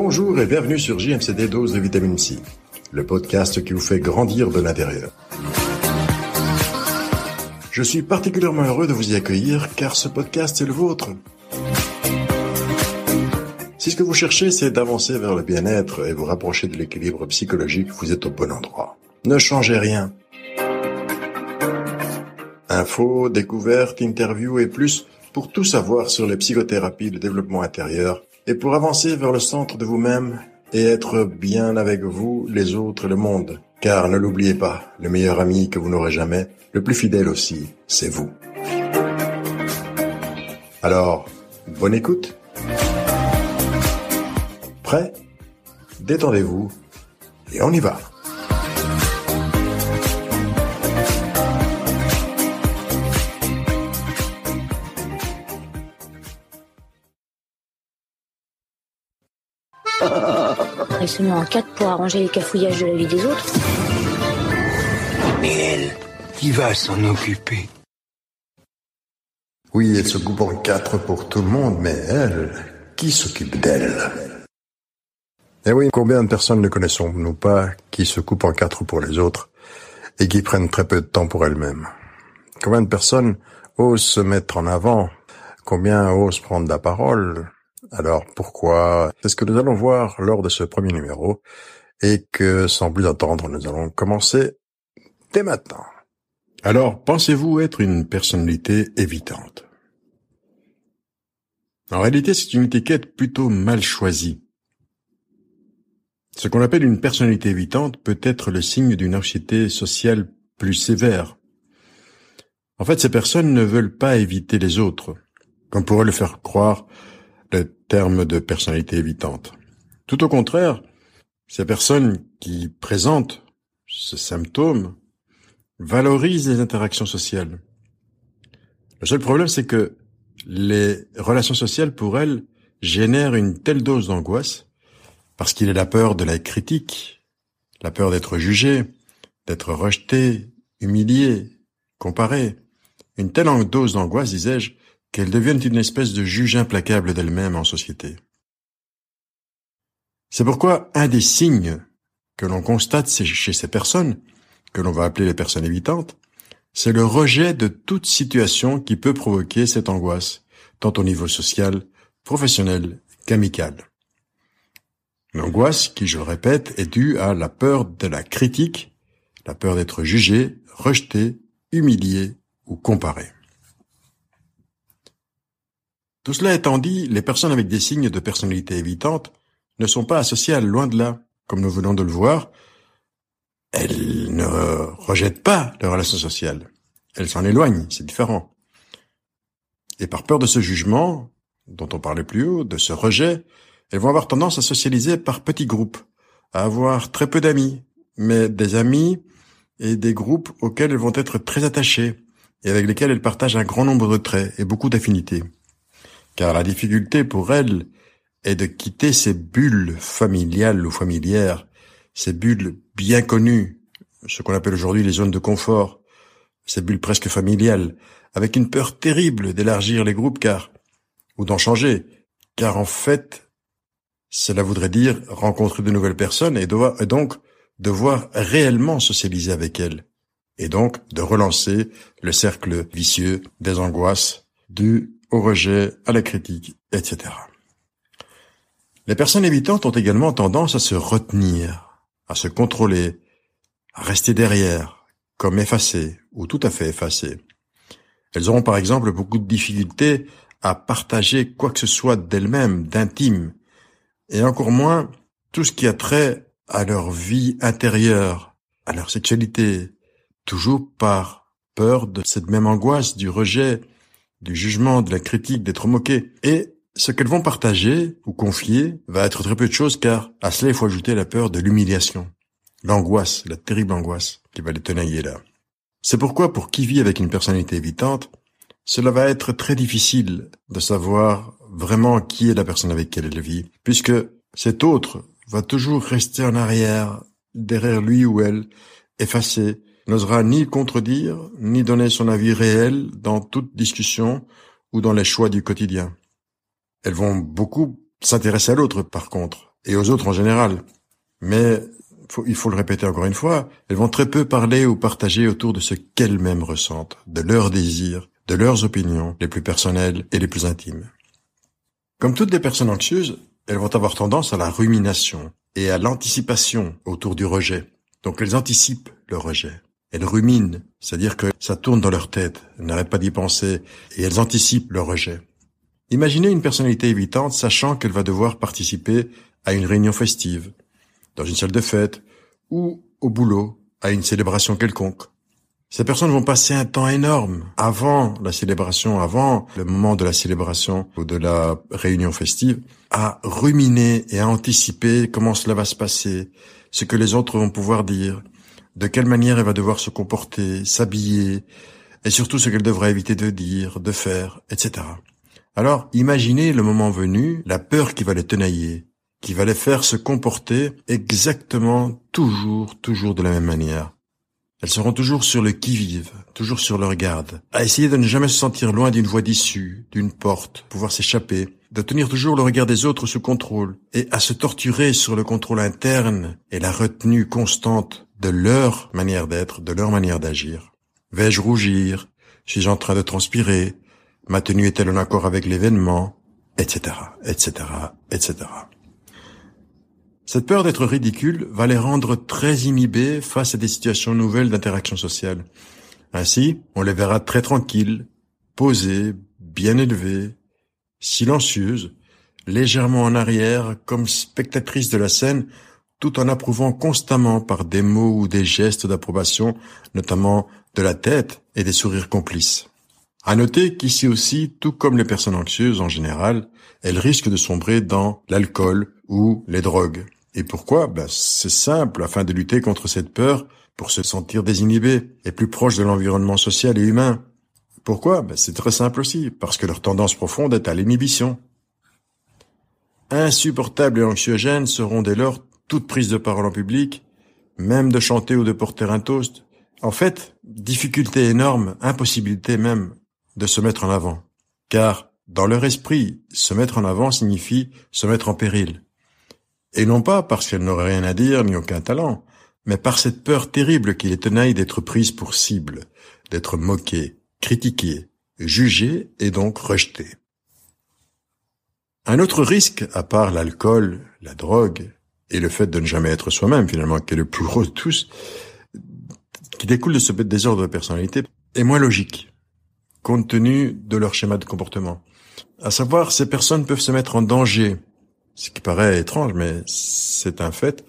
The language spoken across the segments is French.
Bonjour et bienvenue sur JMCD Dose de Vitamine C, le podcast qui vous fait grandir de l'intérieur. Je suis particulièrement heureux de vous y accueillir car ce podcast est le vôtre. Si ce que vous cherchez c'est d'avancer vers le bien-être et vous rapprocher de l'équilibre psychologique, vous êtes au bon endroit. Ne changez rien. Infos, découvertes, interviews et plus pour tout savoir sur les psychothérapies, le développement intérieur et pour avancer vers le centre de vous-même et être bien avec vous, les autres et le monde. Car ne l'oubliez pas, le meilleur ami que vous n'aurez jamais, le plus fidèle aussi, c'est vous. Alors, bonne écoute. Prêt? Détendez-vous et on y va. Elle se met en quatre pour arranger les cafouillages de la vie des autres. Mais elle, qui va s'en occuper? Oui, elle se coupe en quatre pour tout le monde, mais elle, qui s'occupe d'elle? Eh oui, combien de personnes ne connaissons-nous pas qui se coupent en quatre pour les autres et qui prennent très peu de temps pour elles-mêmes? Combien de personnes osent se mettre en avant? Combien osent prendre la parole? Alors pourquoi C'est ce que nous allons voir lors de ce premier numéro et que sans plus attendre, nous allons commencer dès maintenant? Alors, pensez-vous être une personnalité évitante? En réalité, c'est une étiquette plutôt mal choisie. Ce qu'on appelle une personnalité évitante peut être le signe d'une anxiété sociale plus sévère. En fait, ces personnes ne veulent pas éviter les autres, comme pourrait le faire croire terme de personnalité évitante. Tout au contraire, ces personnes qui présentent ce symptôme valorisent les interactions sociales. Le seul problème, c'est que les relations sociales, pour elles, génèrent une telle dose d'angoisse, parce qu'il est la peur de la critique, la peur d'être jugé, d'être rejeté, humilié, comparé, une telle dose d'angoisse, disais-je, qu'elles deviennent une espèce de juge implacable d'elles-mêmes en société. C'est pourquoi un des signes que l'on constate chez ces personnes, que l'on va appeler les personnes évitantes, c'est le rejet de toute situation qui peut provoquer cette angoisse, tant au niveau social, professionnel qu'amical. L'angoisse, qui, je le répète, est due à la peur de la critique, la peur d'être jugé, rejeté, humilié ou comparé. Tout cela étant dit, les personnes avec des signes de personnalité évitante ne sont pas asociales, loin de là. Comme nous venons de le voir, elles ne rejettent pas les relations sociales. Elles s'en éloignent, c'est différent. Et par peur de ce jugement, dont on parlait plus haut, de ce rejet, elles vont avoir tendance à socialiser par petits groupes, à avoir très peu d'amis, mais des amis et des groupes auxquels elles vont être très attachées et avec lesquels elles partagent un grand nombre de traits et beaucoup d'affinités car la difficulté pour elle est de quitter ces bulles familiales ou familières, ces bulles bien connues, ce qu'on appelle aujourd'hui les zones de confort, ces bulles presque familiales, avec une peur terrible d'élargir les groupes car, ou d'en changer, car en fait, cela voudrait dire rencontrer de nouvelles personnes et, et donc devoir réellement socialiser avec elles, et donc de relancer le cercle vicieux des angoisses, du au rejet, à la critique, etc. Les personnes évitantes ont également tendance à se retenir, à se contrôler, à rester derrière, comme effacées ou tout à fait effacées. Elles auront par exemple beaucoup de difficultés à partager quoi que ce soit d'elles-mêmes, d'intime, et encore moins tout ce qui a trait à leur vie intérieure, à leur sexualité, toujours par peur de cette même angoisse du rejet, du jugement, de la critique, d'être moqué. Et ce qu'elles vont partager ou confier va être très peu de choses car à cela il faut ajouter la peur de l'humiliation, l'angoisse, la terrible angoisse qui va les tenailler là. C'est pourquoi pour qui vit avec une personnalité évitante, cela va être très difficile de savoir vraiment qui est la personne avec qui elle vit, puisque cet autre va toujours rester en arrière, derrière lui ou elle, effacé, n'osera ni contredire, ni donner son avis réel dans toute discussion ou dans les choix du quotidien. Elles vont beaucoup s'intéresser à l'autre, par contre, et aux autres en général. Mais il faut le répéter encore une fois, elles vont très peu parler ou partager autour de ce qu'elles-mêmes ressentent, de leurs désirs, de leurs opinions les plus personnelles et les plus intimes. Comme toutes les personnes anxieuses, elles vont avoir tendance à la rumination et à l'anticipation autour du rejet. Donc elles anticipent le rejet. Elles ruminent, c'est-à-dire que ça tourne dans leur tête, elles n'arrêtent pas d'y penser, et elles anticipent le rejet. Imaginez une personnalité évitante sachant qu'elle va devoir participer à une réunion festive, dans une salle de fête, ou au boulot, à une célébration quelconque. Ces personnes vont passer un temps énorme avant la célébration, avant le moment de la célébration ou de la réunion festive, à ruminer et à anticiper comment cela va se passer, ce que les autres vont pouvoir dire, de quelle manière elle va devoir se comporter, s'habiller, et surtout ce qu'elle devra éviter de dire, de faire, etc. Alors, imaginez le moment venu, la peur qui va les tenailler, qui va les faire se comporter exactement, toujours, toujours de la même manière. Elles seront toujours sur le qui-vive, toujours sur leur garde, à essayer de ne jamais se sentir loin d'une voie d'issue, d'une porte, pouvoir s'échapper, de tenir toujours le regard des autres sous contrôle, et à se torturer sur le contrôle interne et la retenue constante de leur manière d'être, de leur manière d'agir. Vais-je rougir? Suis-je en train de transpirer? Ma tenue est-elle en accord avec l'événement? Etc., etc., etc. Cette peur d'être ridicule va les rendre très inhibés face à des situations nouvelles d'interaction sociale. Ainsi, on les verra très tranquilles, posées, bien élevées, silencieuses, légèrement en arrière, comme spectatrices de la scène, tout en approuvant constamment par des mots ou des gestes d'approbation, notamment de la tête et des sourires complices. À noter qu'ici aussi, tout comme les personnes anxieuses en général, elles risquent de sombrer dans l'alcool ou les drogues. Et pourquoi? Ben, C'est simple, afin de lutter contre cette peur, pour se sentir désinhibé et plus proche de l'environnement social et humain. Pourquoi? Ben, C'est très simple aussi, parce que leur tendance profonde est à l'inhibition. Insupportables et anxiogènes seront dès lors toutes prises de parole en public, même de chanter ou de porter un toast. En fait, difficulté énorme, impossibilité même de se mettre en avant. Car, dans leur esprit, se mettre en avant signifie se mettre en péril. Et non pas parce qu'elle n'aurait rien à dire ni aucun talent, mais par cette peur terrible qui les tenaille d'être prise pour cible, d'être moquée, critiquée, jugée et donc rejetée. Un autre risque, à part l'alcool, la drogue et le fait de ne jamais être soi-même finalement, qui est le plus gros de tous, qui découle de ce désordre de personnalité, est moins logique, compte tenu de leur schéma de comportement. À savoir, ces personnes peuvent se mettre en danger ce qui paraît étrange, mais c'est un fait,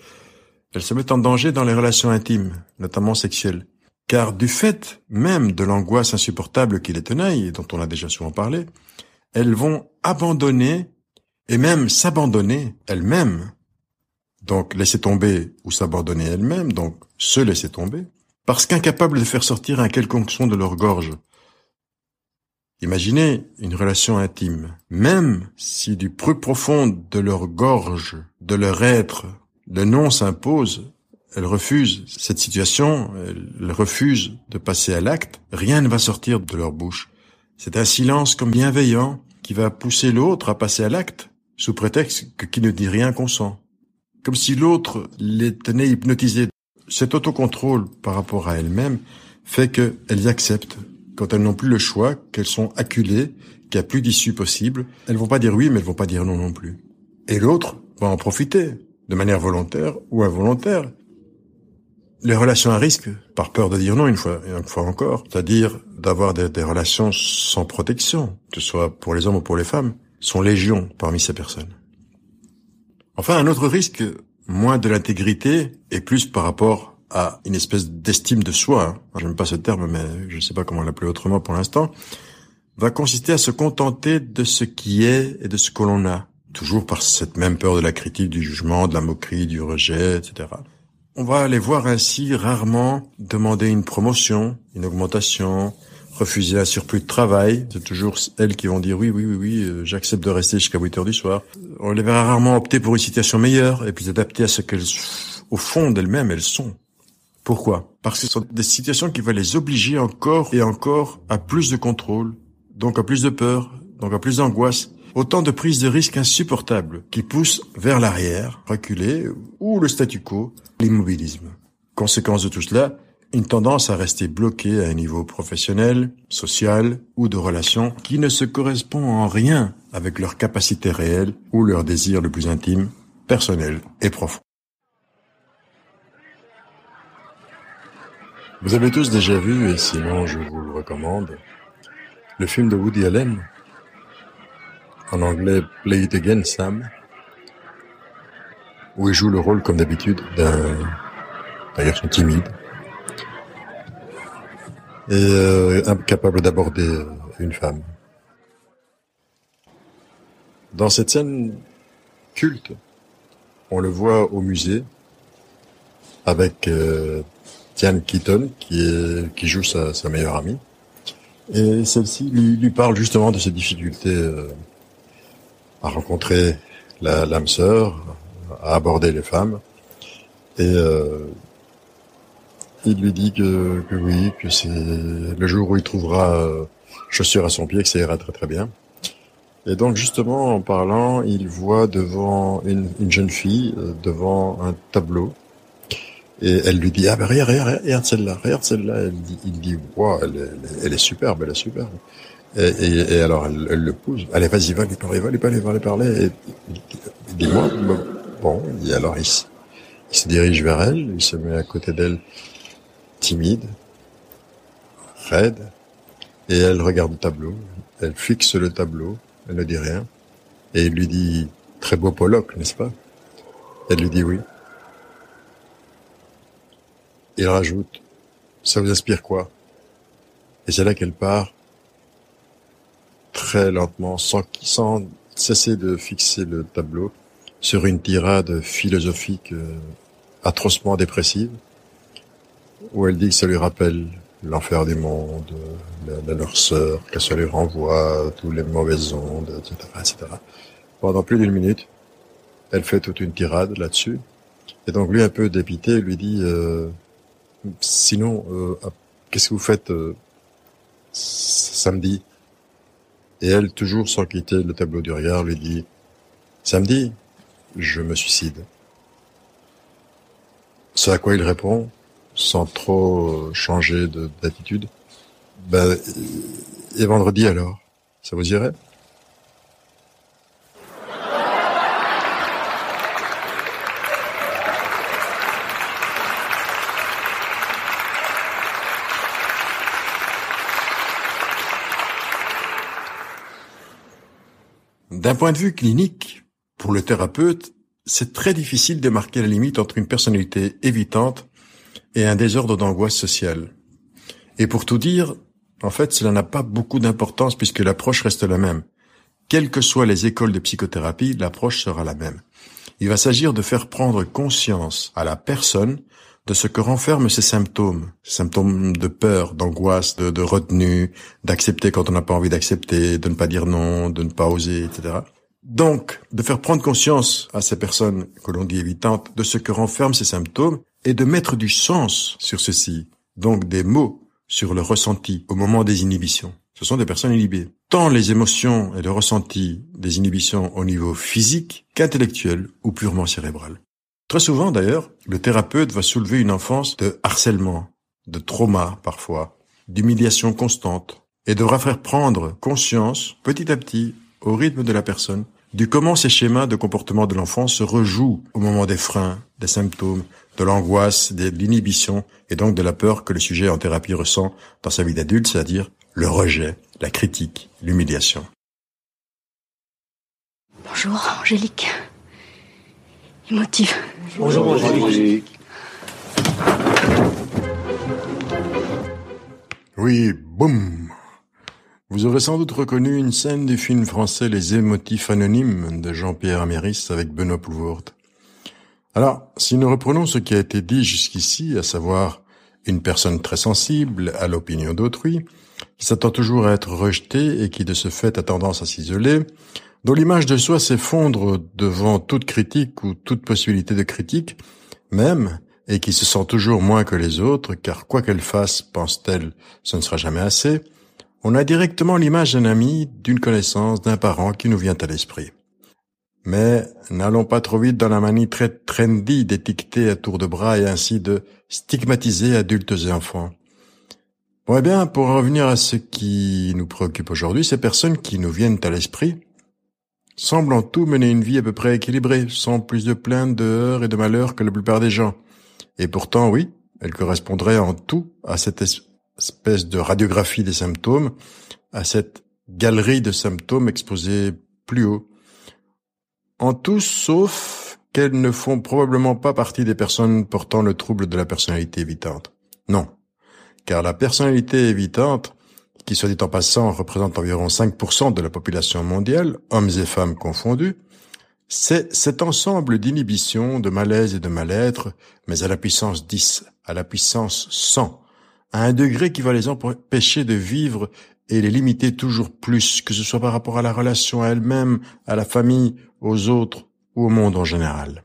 elles se mettent en danger dans les relations intimes, notamment sexuelles. Car du fait même de l'angoisse insupportable qui les tenaille, et dont on a déjà souvent parlé, elles vont abandonner et même s'abandonner elles-mêmes. Donc laisser tomber ou s'abandonner elles-mêmes, donc se laisser tomber, parce qu'incapables de faire sortir un quelconque son de leur gorge, Imaginez une relation intime. Même si du plus profond de leur gorge, de leur être, le non s'impose, elles refusent cette situation, elles refusent de passer à l'acte, rien ne va sortir de leur bouche. C'est un silence comme bienveillant qui va pousser l'autre à passer à l'acte, sous prétexte que qui ne dit rien consent. Comme si l'autre les tenait hypnotisés. Cet autocontrôle par rapport à elles-mêmes fait qu'elles acceptent quand elles n'ont plus le choix, qu'elles sont acculées, qu'il n'y a plus d'issue possible, elles vont pas dire oui, mais elles vont pas dire non non plus. Et l'autre va en profiter, de manière volontaire ou involontaire. Les relations à risque, par peur de dire non une fois, une encore, c'est-à-dire d'avoir des, des, relations sans protection, que ce soit pour les hommes ou pour les femmes, sont légion parmi ces personnes. Enfin, un autre risque, moins de l'intégrité et plus par rapport à une espèce d'estime de soi, hein. j'aime pas ce terme, mais je ne sais pas comment l'appeler autrement pour l'instant, va consister à se contenter de ce qui est et de ce que l'on a, toujours par cette même peur de la critique, du jugement, de la moquerie, du rejet, etc. On va les voir ainsi rarement demander une promotion, une augmentation, refuser un surplus de travail. C'est toujours elles qui vont dire oui, oui, oui, oui, euh, j'accepte de rester jusqu'à 8 heures du soir. On les verra rarement opter pour une situation meilleure et puis adapter à ce qu'elles, au fond d'elles-mêmes, elles sont. Pourquoi? Parce que ce sont des situations qui vont les obliger encore et encore à plus de contrôle, donc à plus de peur, donc à plus d'angoisse, Autant de prises de risques insupportables qui poussent vers l'arrière, reculer, ou le statu quo, l'immobilisme. Conséquence de tout cela, une tendance à rester bloqué à un niveau professionnel, social ou de relations qui ne se correspond en rien avec leur capacité réelle ou leur désir le plus intime, personnel et profond. Vous avez tous déjà vu, et sinon je vous le recommande, le film de Woody Allen, en anglais Play It Again Sam, où il joue le rôle, comme d'habitude, d'un garçon timide et euh, incapable d'aborder euh, une femme. Dans cette scène culte, on le voit au musée avec euh, Diane Keaton qui, est, qui joue sa, sa meilleure amie. Et celle-ci lui, lui, parle justement de ses difficultés euh, à rencontrer l'âme sœur, à aborder les femmes. Et euh, il lui dit que, que, oui, que c'est le jour où il trouvera euh, chaussure à son pied, que ça ira très très bien. Et donc justement, en parlant, il voit devant une, une jeune fille, euh, devant un tableau, et elle lui dit ah ben regarde, regarde, regarde celle-là, regarde celle-là. Elle dit, il dit waouh, elle, elle, elle, est superbe, elle est superbe. Et, et, et alors elle, elle, le pousse. Allez, vas-y, va lui parler, va lui parler, va lui parler. Et dis-moi, bon. Et alors il, il se dirige vers elle, il se met à côté d'elle, timide, raide, et elle regarde le tableau. Elle fixe le tableau, elle ne dit rien, et il lui dit très beau Pollock, n'est-ce pas? Elle lui dit oui. Il rajoute, ça vous inspire quoi? Et c'est là qu'elle part, très lentement, sans, sans cesser de fixer le tableau, sur une tirade philosophique euh, atrocement dépressive, où elle dit que ça lui rappelle l'enfer du monde, la, leur sœur, que ça lui renvoie tous les mauvaises ondes, etc., etc. Pendant plus d'une minute, elle fait toute une tirade là-dessus. Et donc lui, un peu dépité, lui dit euh, Sinon, euh, qu'est-ce que vous faites euh, samedi? Et elle, toujours sans quitter le tableau du regard, lui dit Samedi, je me suicide. Ce à quoi il répond, sans trop changer d'attitude, ben, et vendredi alors, ça vous irait? D'un point de vue clinique, pour le thérapeute, c'est très difficile de marquer la limite entre une personnalité évitante et un désordre d'angoisse sociale. Et pour tout dire, en fait, cela n'a pas beaucoup d'importance puisque l'approche reste la même. Quelles que soient les écoles de psychothérapie, l'approche sera la même. Il va s'agir de faire prendre conscience à la personne de ce que renferment ces symptômes, symptômes de peur, d'angoisse, de, de retenue, d'accepter quand on n'a pas envie d'accepter, de ne pas dire non, de ne pas oser, etc. Donc, de faire prendre conscience à ces personnes que l'on dit évitantes de ce que renferment ces symptômes et de mettre du sens sur ceci, donc des mots sur le ressenti au moment des inhibitions. Ce sont des personnes inhibées. Tant les émotions et le ressenti des inhibitions au niveau physique qu'intellectuel ou purement cérébral. Très souvent, d'ailleurs, le thérapeute va soulever une enfance de harcèlement, de trauma parfois, d'humiliation constante, et devra faire prendre conscience, petit à petit, au rythme de la personne, du comment ces schémas de comportement de l'enfant se rejouent au moment des freins, des symptômes, de l'angoisse, de l'inhibition, et donc de la peur que le sujet en thérapie ressent dans sa vie d'adulte, c'est-à-dire le rejet, la critique, l'humiliation. Bonjour, Angélique. Émotive. Bonjour, Angélique. Oui, boum Vous aurez sans doute reconnu une scène du film français Les émotifs anonymes de Jean-Pierre Améris avec Benoît Plouvoort. Alors, si nous reprenons ce qui a été dit jusqu'ici, à savoir une personne très sensible à l'opinion d'autrui, qui s'attend toujours à être rejetée et qui de ce fait a tendance à s'isoler, dont l'image de soi s'effondre devant toute critique ou toute possibilité de critique, même, et qui se sent toujours moins que les autres, car quoi qu'elle fasse, pense-t-elle, ce ne sera jamais assez, On a directement l'image d'un ami, d'une connaissance, d'un parent qui nous vient à l'esprit. Mais n'allons pas trop vite dans la manie très trendy d'étiqueter à tour de bras et ainsi de stigmatiser adultes et enfants. Bon, eh bien, pour revenir à ce qui nous préoccupe aujourd'hui, ces personnes qui nous viennent à l'esprit semblent en tout mener une vie à peu près équilibrée, sans plus de plaintes, de heurts et de malheurs que la plupart des gens. Et pourtant, oui, elles correspondraient en tout à cette espèce de radiographie des symptômes, à cette galerie de symptômes exposés plus haut en tous sauf qu'elles ne font probablement pas partie des personnes portant le trouble de la personnalité évitante. Non, car la personnalité évitante, qui soit dit en passant représente environ 5% de la population mondiale, hommes et femmes confondus, c'est cet ensemble d'inhibitions, de malaise et de mal-être, mais à la puissance 10, à la puissance 100, à un degré qui va les empêcher de vivre et les limiter toujours plus, que ce soit par rapport à la relation à elle-même, à la famille, aux autres ou au monde en général.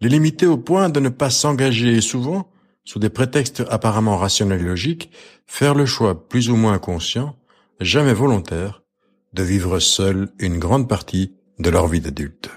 Les limiter au point de ne pas s'engager et souvent, sous des prétextes apparemment rationnels et logiques, faire le choix plus ou moins conscient, jamais volontaire, de vivre seul une grande partie de leur vie d'adulte.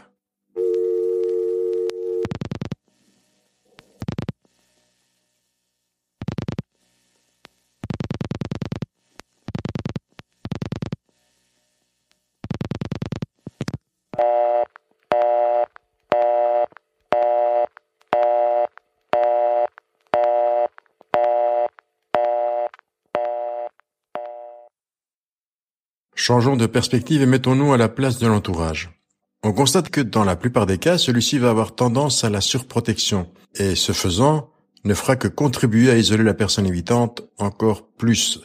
Changeons de perspective et mettons-nous à la place de l'entourage. On constate que dans la plupart des cas, celui-ci va avoir tendance à la surprotection et ce faisant, ne fera que contribuer à isoler la personne évitante encore plus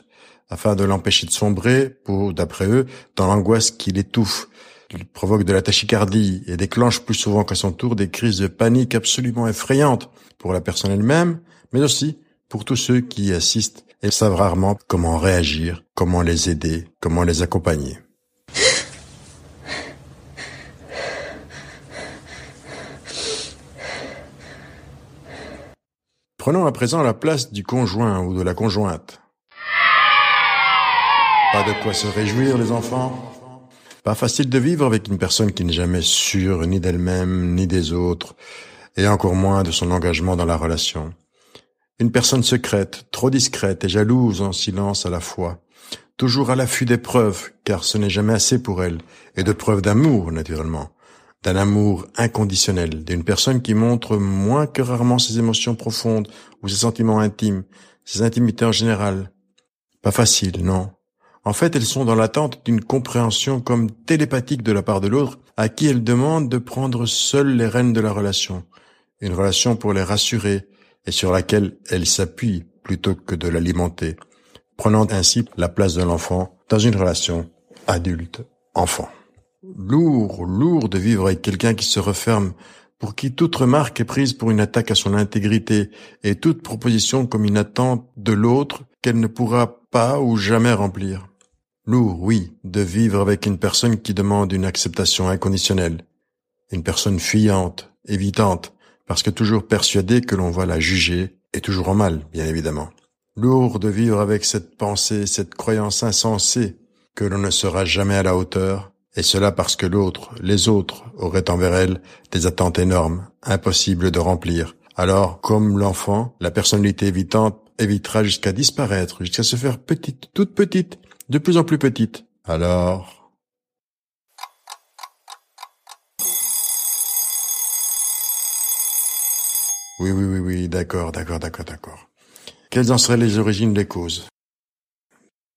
afin de l'empêcher de sombrer pour, d'après eux, dans l'angoisse qui l'étouffe. Il provoque de la tachycardie et déclenche plus souvent qu'à son tour des crises de panique absolument effrayantes pour la personne elle-même, mais aussi pour tous ceux qui y assistent et savent rarement comment réagir, comment les aider, comment les accompagner. Prenons à présent la place du conjoint ou de la conjointe. Pas de quoi se réjouir, les enfants. Pas facile de vivre avec une personne qui n'est jamais sûre ni d'elle-même, ni des autres, et encore moins de son engagement dans la relation. Une personne secrète, trop discrète et jalouse en silence à la fois, toujours à l'affût des preuves, car ce n'est jamais assez pour elle, et de preuves d'amour, naturellement, d'un amour inconditionnel, d'une personne qui montre moins que rarement ses émotions profondes ou ses sentiments intimes, ses intimités en général. Pas facile, non? En fait, elles sont dans l'attente d'une compréhension comme télépathique de la part de l'autre, à qui elles demandent de prendre seules les rênes de la relation. Une relation pour les rassurer, et sur laquelle elle s'appuie plutôt que de l'alimenter, prenant ainsi la place de l'enfant dans une relation adulte-enfant. Lourd, lourd de vivre avec quelqu'un qui se referme, pour qui toute remarque est prise pour une attaque à son intégrité et toute proposition comme une attente de l'autre qu'elle ne pourra pas ou jamais remplir. Lourd, oui, de vivre avec une personne qui demande une acceptation inconditionnelle, une personne fuyante, évitante, parce que toujours persuadé que l'on va la juger, et toujours en mal, bien évidemment. Lourd de vivre avec cette pensée, cette croyance insensée que l'on ne sera jamais à la hauteur, et cela parce que l'autre, les autres, auraient envers elle des attentes énormes, impossibles de remplir. Alors, comme l'enfant, la personnalité évitante évitera jusqu'à disparaître, jusqu'à se faire petite, toute petite, de plus en plus petite. Alors, Oui, oui, oui, oui, d'accord, d'accord, d'accord, d'accord. Quelles en seraient les origines des causes?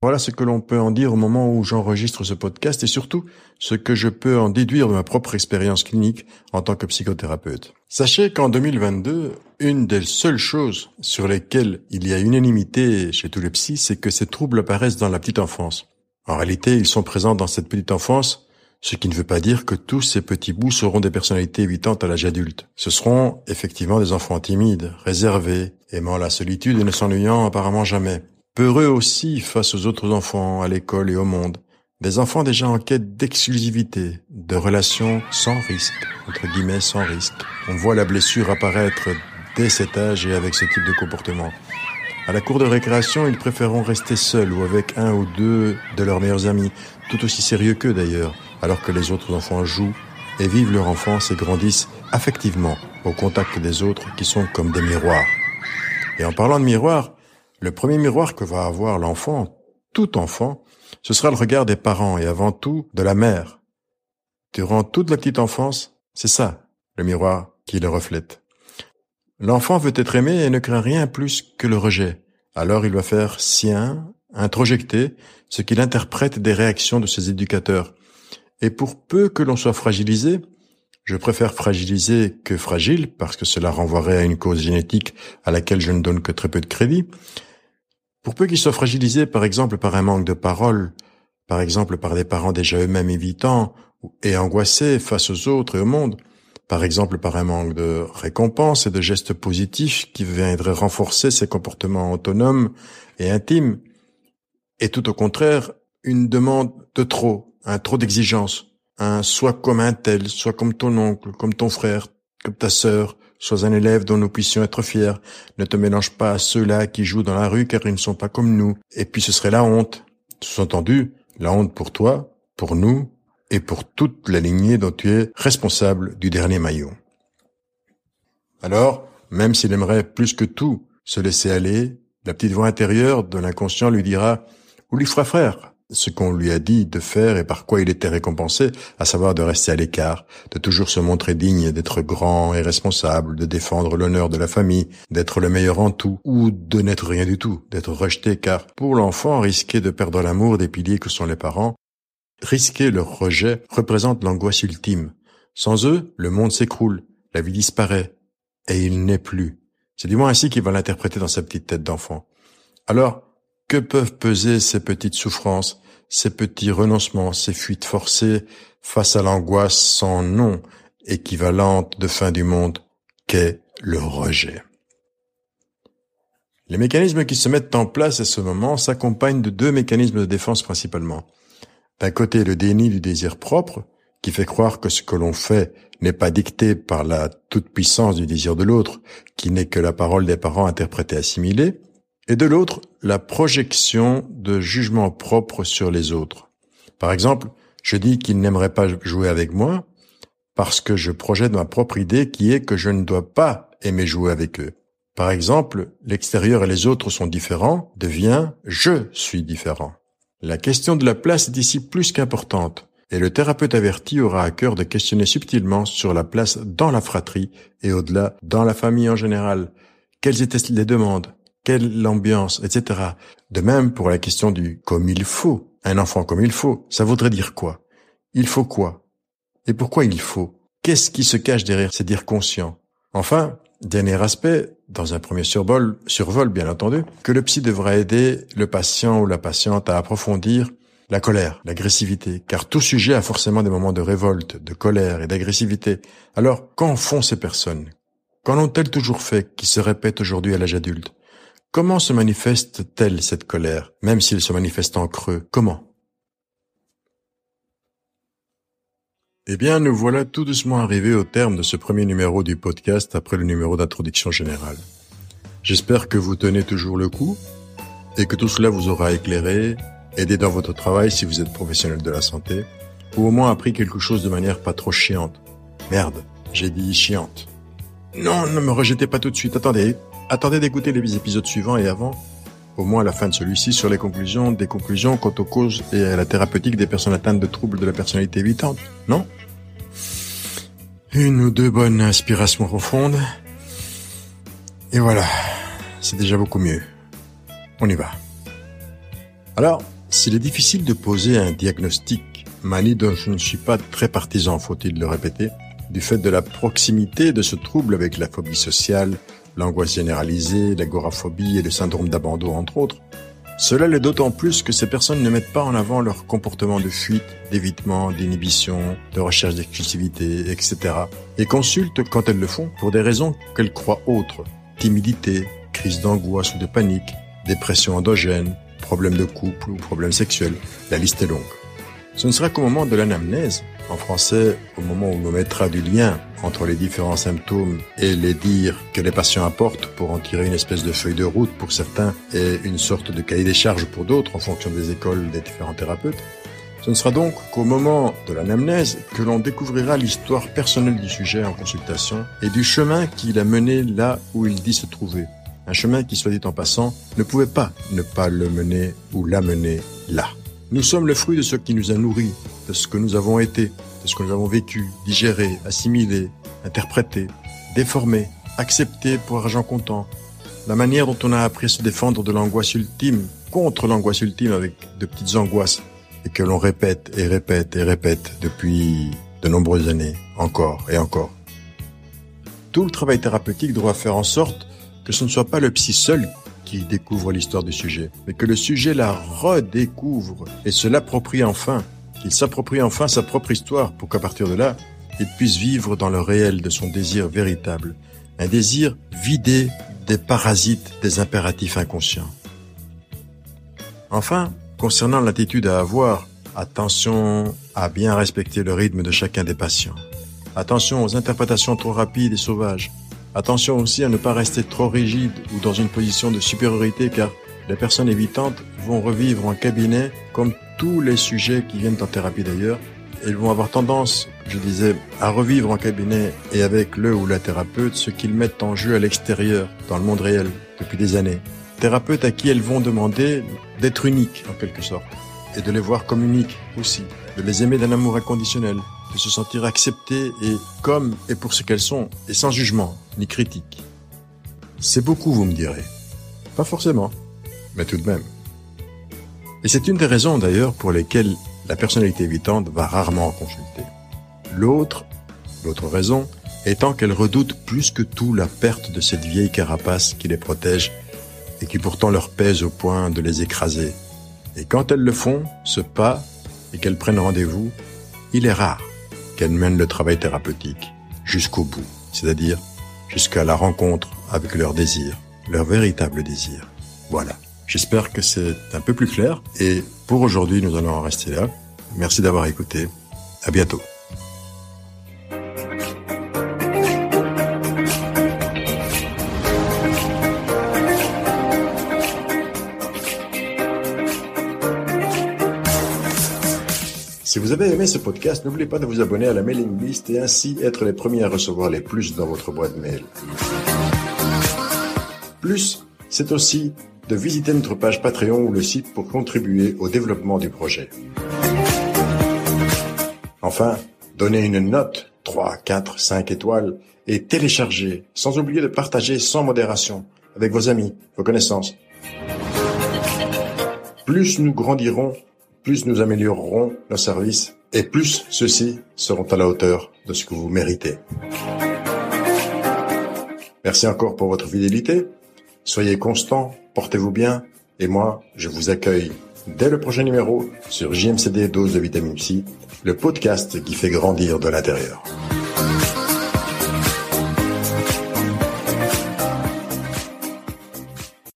Voilà ce que l'on peut en dire au moment où j'enregistre ce podcast et surtout ce que je peux en déduire de ma propre expérience clinique en tant que psychothérapeute. Sachez qu'en 2022, une des seules choses sur lesquelles il y a unanimité chez tous les psys, c'est que ces troubles apparaissent dans la petite enfance. En réalité, ils sont présents dans cette petite enfance ce qui ne veut pas dire que tous ces petits bouts seront des personnalités évitantes à l'âge adulte. Ce seront effectivement des enfants timides, réservés, aimant la solitude et ne s'ennuyant apparemment jamais. Peureux aussi face aux autres enfants, à l'école et au monde. Des enfants déjà en quête d'exclusivité, de relations sans risque, entre guillemets sans risque. On voit la blessure apparaître dès cet âge et avec ce type de comportement. À la cour de récréation, ils préféreront rester seuls ou avec un ou deux de leurs meilleurs amis, tout aussi sérieux qu'eux d'ailleurs, alors que les autres enfants jouent et vivent leur enfance et grandissent affectivement au contact des autres qui sont comme des miroirs. Et en parlant de miroirs, le premier miroir que va avoir l'enfant, tout enfant, ce sera le regard des parents et avant tout de la mère. Durant toute la petite enfance, c'est ça, le miroir qui le reflète. L'enfant veut être aimé et ne craint rien plus que le rejet. Alors il va faire sien, introjecter, ce qu'il interprète des réactions de ses éducateurs. Et pour peu que l'on soit fragilisé, je préfère fragiliser que fragile, parce que cela renvoierait à une cause génétique à laquelle je ne donne que très peu de crédit. Pour peu qu'il soit fragilisé, par exemple, par un manque de parole, par exemple par des parents déjà eux-mêmes évitants et angoissés face aux autres et au monde, par exemple par un manque de récompense et de gestes positifs qui viendraient renforcer ses comportements autonomes et intimes, et tout au contraire, une demande de trop, un trop d'exigence, un soit comme un tel, soit comme ton oncle, comme ton frère, comme ta sœur, sois un élève dont nous puissions être fiers. Ne te mélange pas à ceux-là qui jouent dans la rue car ils ne sont pas comme nous. Et puis ce serait la honte. Sous-entendu, la honte pour toi, pour nous et pour toute la lignée dont tu es responsable du dernier maillot. Alors, même s'il aimerait plus que tout se laisser aller, la petite voix intérieure de l'inconscient lui dira, ou lui fera frère, ce qu'on lui a dit de faire et par quoi il était récompensé, à savoir de rester à l'écart, de toujours se montrer digne d'être grand et responsable, de défendre l'honneur de la famille, d'être le meilleur en tout, ou de n'être rien du tout, d'être rejeté, car pour l'enfant, risquer de perdre l'amour des piliers que sont les parents, risquer leur rejet représente l'angoisse ultime. Sans eux, le monde s'écroule, la vie disparaît, et il n'est plus. C'est du moins ainsi qu'il va l'interpréter dans sa petite tête d'enfant. Alors, que peuvent peser ces petites souffrances, ces petits renoncements, ces fuites forcées face à l'angoisse sans nom, équivalente de fin du monde qu'est le rejet? Les mécanismes qui se mettent en place à ce moment s'accompagnent de deux mécanismes de défense principalement. D'un côté, le déni du désir propre, qui fait croire que ce que l'on fait n'est pas dicté par la toute-puissance du désir de l'autre, qui n'est que la parole des parents interprétée assimilée, et de l'autre, la projection de jugement propre sur les autres. Par exemple, je dis qu'ils n'aimeraient pas jouer avec moi parce que je projette ma propre idée qui est que je ne dois pas aimer jouer avec eux. Par exemple, l'extérieur et les autres sont différents devient je suis différent. La question de la place est ici plus qu'importante et le thérapeute averti aura à cœur de questionner subtilement sur la place dans la fratrie et au-delà dans la famille en général. Quelles étaient les demandes? Quelle l'ambiance, etc. De même pour la question du comme il faut. Un enfant comme il faut, ça voudrait dire quoi? Il faut quoi? Et pourquoi il faut? Qu'est-ce qui se cache derrière ces dire conscient Enfin, dernier aspect, dans un premier survol, bien entendu, que le psy devra aider le patient ou la patiente à approfondir la colère, l'agressivité, car tout sujet a forcément des moments de révolte, de colère et d'agressivité. Alors, qu'en font ces personnes? Qu'en ont-elles toujours fait qui se répètent aujourd'hui à l'âge adulte? Comment se manifeste-t-elle cette colère, même s'il se manifeste en creux? Comment? Eh bien, nous voilà tout doucement arrivés au terme de ce premier numéro du podcast après le numéro d'introduction générale. J'espère que vous tenez toujours le coup et que tout cela vous aura éclairé, aidé dans votre travail si vous êtes professionnel de la santé, ou au moins appris quelque chose de manière pas trop chiante. Merde, j'ai dit chiante. Non, ne me rejetez pas tout de suite, attendez, Attendez d'écouter les épisodes suivants et avant, au moins à la fin de celui-ci, sur les conclusions, des conclusions quant aux causes et à la thérapeutique des personnes atteintes de troubles de la personnalité évitante, non? Une ou deux bonnes inspirations profondes. Et voilà, c'est déjà beaucoup mieux. On y va. Alors, s'il est difficile de poser un diagnostic, manie dont je ne suis pas très partisan, faut-il le répéter, du fait de la proximité de ce trouble avec la phobie sociale, l'angoisse généralisée, l'agoraphobie et le syndrome d'abandon entre autres. Cela l'est d'autant plus que ces personnes ne mettent pas en avant leur comportement de fuite, d'évitement, d'inhibition, de recherche d'exclusivité, etc. et consultent, quand elles le font, pour des raisons qu'elles croient autres. Timidité, crise d'angoisse ou de panique, dépression endogène, problèmes de couple ou problèmes sexuels. La liste est longue. Ce ne sera qu'au moment de l'anamnèse, En français, au moment où on mettra du lien entre les différents symptômes et les dires que les patients apportent pour en tirer une espèce de feuille de route pour certains et une sorte de cahier des charges pour d'autres en fonction des écoles des différents thérapeutes, ce ne sera donc qu'au moment de l'anamnèse que l'on découvrira l'histoire personnelle du sujet en consultation et du chemin qui l'a mené là où il dit se trouver. Un chemin qui, soit dit en passant, ne pouvait pas ne pas le mener ou l'amener là. Nous sommes le fruit de ce qui nous a nourris, de ce que nous avons été, de ce que nous avons vécu, digéré, assimilé, interprété, déformé, accepté pour argent comptant. La manière dont on a appris à se défendre de l'angoisse ultime contre l'angoisse ultime avec de petites angoisses et que l'on répète et répète et répète depuis de nombreuses années, encore et encore. Tout le travail thérapeutique doit faire en sorte que ce ne soit pas le psy seul qui découvre l'histoire du sujet, mais que le sujet la redécouvre et se l'approprie enfin, qu'il s'approprie enfin sa propre histoire pour qu'à partir de là, il puisse vivre dans le réel de son désir véritable, un désir vidé des parasites des impératifs inconscients. Enfin, concernant l'attitude à avoir, attention à bien respecter le rythme de chacun des patients. Attention aux interprétations trop rapides et sauvages. Attention aussi à ne pas rester trop rigide ou dans une position de supériorité car les personnes évitantes vont revivre en cabinet comme tous les sujets qui viennent en thérapie d'ailleurs. Elles vont avoir tendance, je disais, à revivre en cabinet et avec le ou la thérapeute ce qu'ils mettent en jeu à l'extérieur, dans le monde réel, depuis des années. Thérapeutes à qui elles vont demander d'être uniques en quelque sorte et de les voir comme uniques aussi, de les aimer d'un amour inconditionnel, de se sentir acceptées et comme et pour ce qu'elles sont, et sans jugement ni critique. C'est beaucoup, vous me direz. Pas forcément, mais tout de même. Et c'est une des raisons d'ailleurs pour lesquelles la personnalité évitante va rarement en consulter. L'autre, l'autre raison, étant qu'elle redoute plus que tout la perte de cette vieille carapace qui les protège et qui pourtant leur pèse au point de les écraser. Et quand elles le font, ce pas, et qu'elles prennent rendez-vous, il est rare qu'elles mènent le travail thérapeutique jusqu'au bout, c'est-à-dire jusqu'à la rencontre avec leur désir, leur véritable désir. Voilà. J'espère que c'est un peu plus clair et pour aujourd'hui nous allons en rester là. Merci d'avoir écouté. À bientôt. Si vous avez aimé ce podcast, n'oubliez pas de vous abonner à la mailing list et ainsi être les premiers à recevoir les plus dans votre boîte mail. Plus, c'est aussi de visiter notre page Patreon ou le site pour contribuer au développement du projet. Enfin, donnez une note 3, 4, 5 étoiles et téléchargez, sans oublier de partager sans modération avec vos amis, vos connaissances. Plus nous grandirons, plus nous améliorerons nos services et plus ceux-ci seront à la hauteur de ce que vous méritez. Merci encore pour votre fidélité. Soyez constants, portez-vous bien et moi, je vous accueille dès le prochain numéro sur JMCD Dose de Vitamine C, le podcast qui fait grandir de l'intérieur.